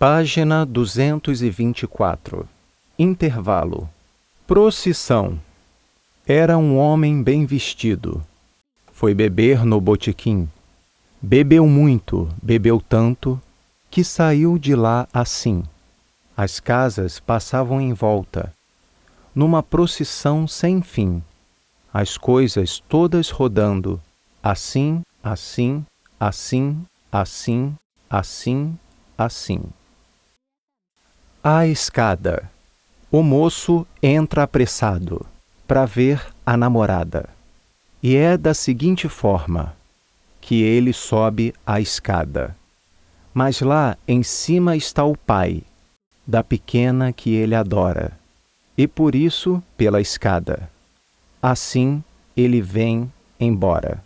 Página 224. Intervalo. Procissão. Era um homem bem vestido. Foi beber no botequim. Bebeu muito, bebeu tanto, que saiu de lá assim. As casas passavam em volta, numa procissão sem fim, as coisas todas rodando, assim, assim, assim, assim, assim, assim. A escada. O moço entra apressado para ver a namorada. E é da seguinte forma que ele sobe a escada. Mas lá em cima está o pai da pequena que ele adora, e por isso pela escada. Assim ele vem embora.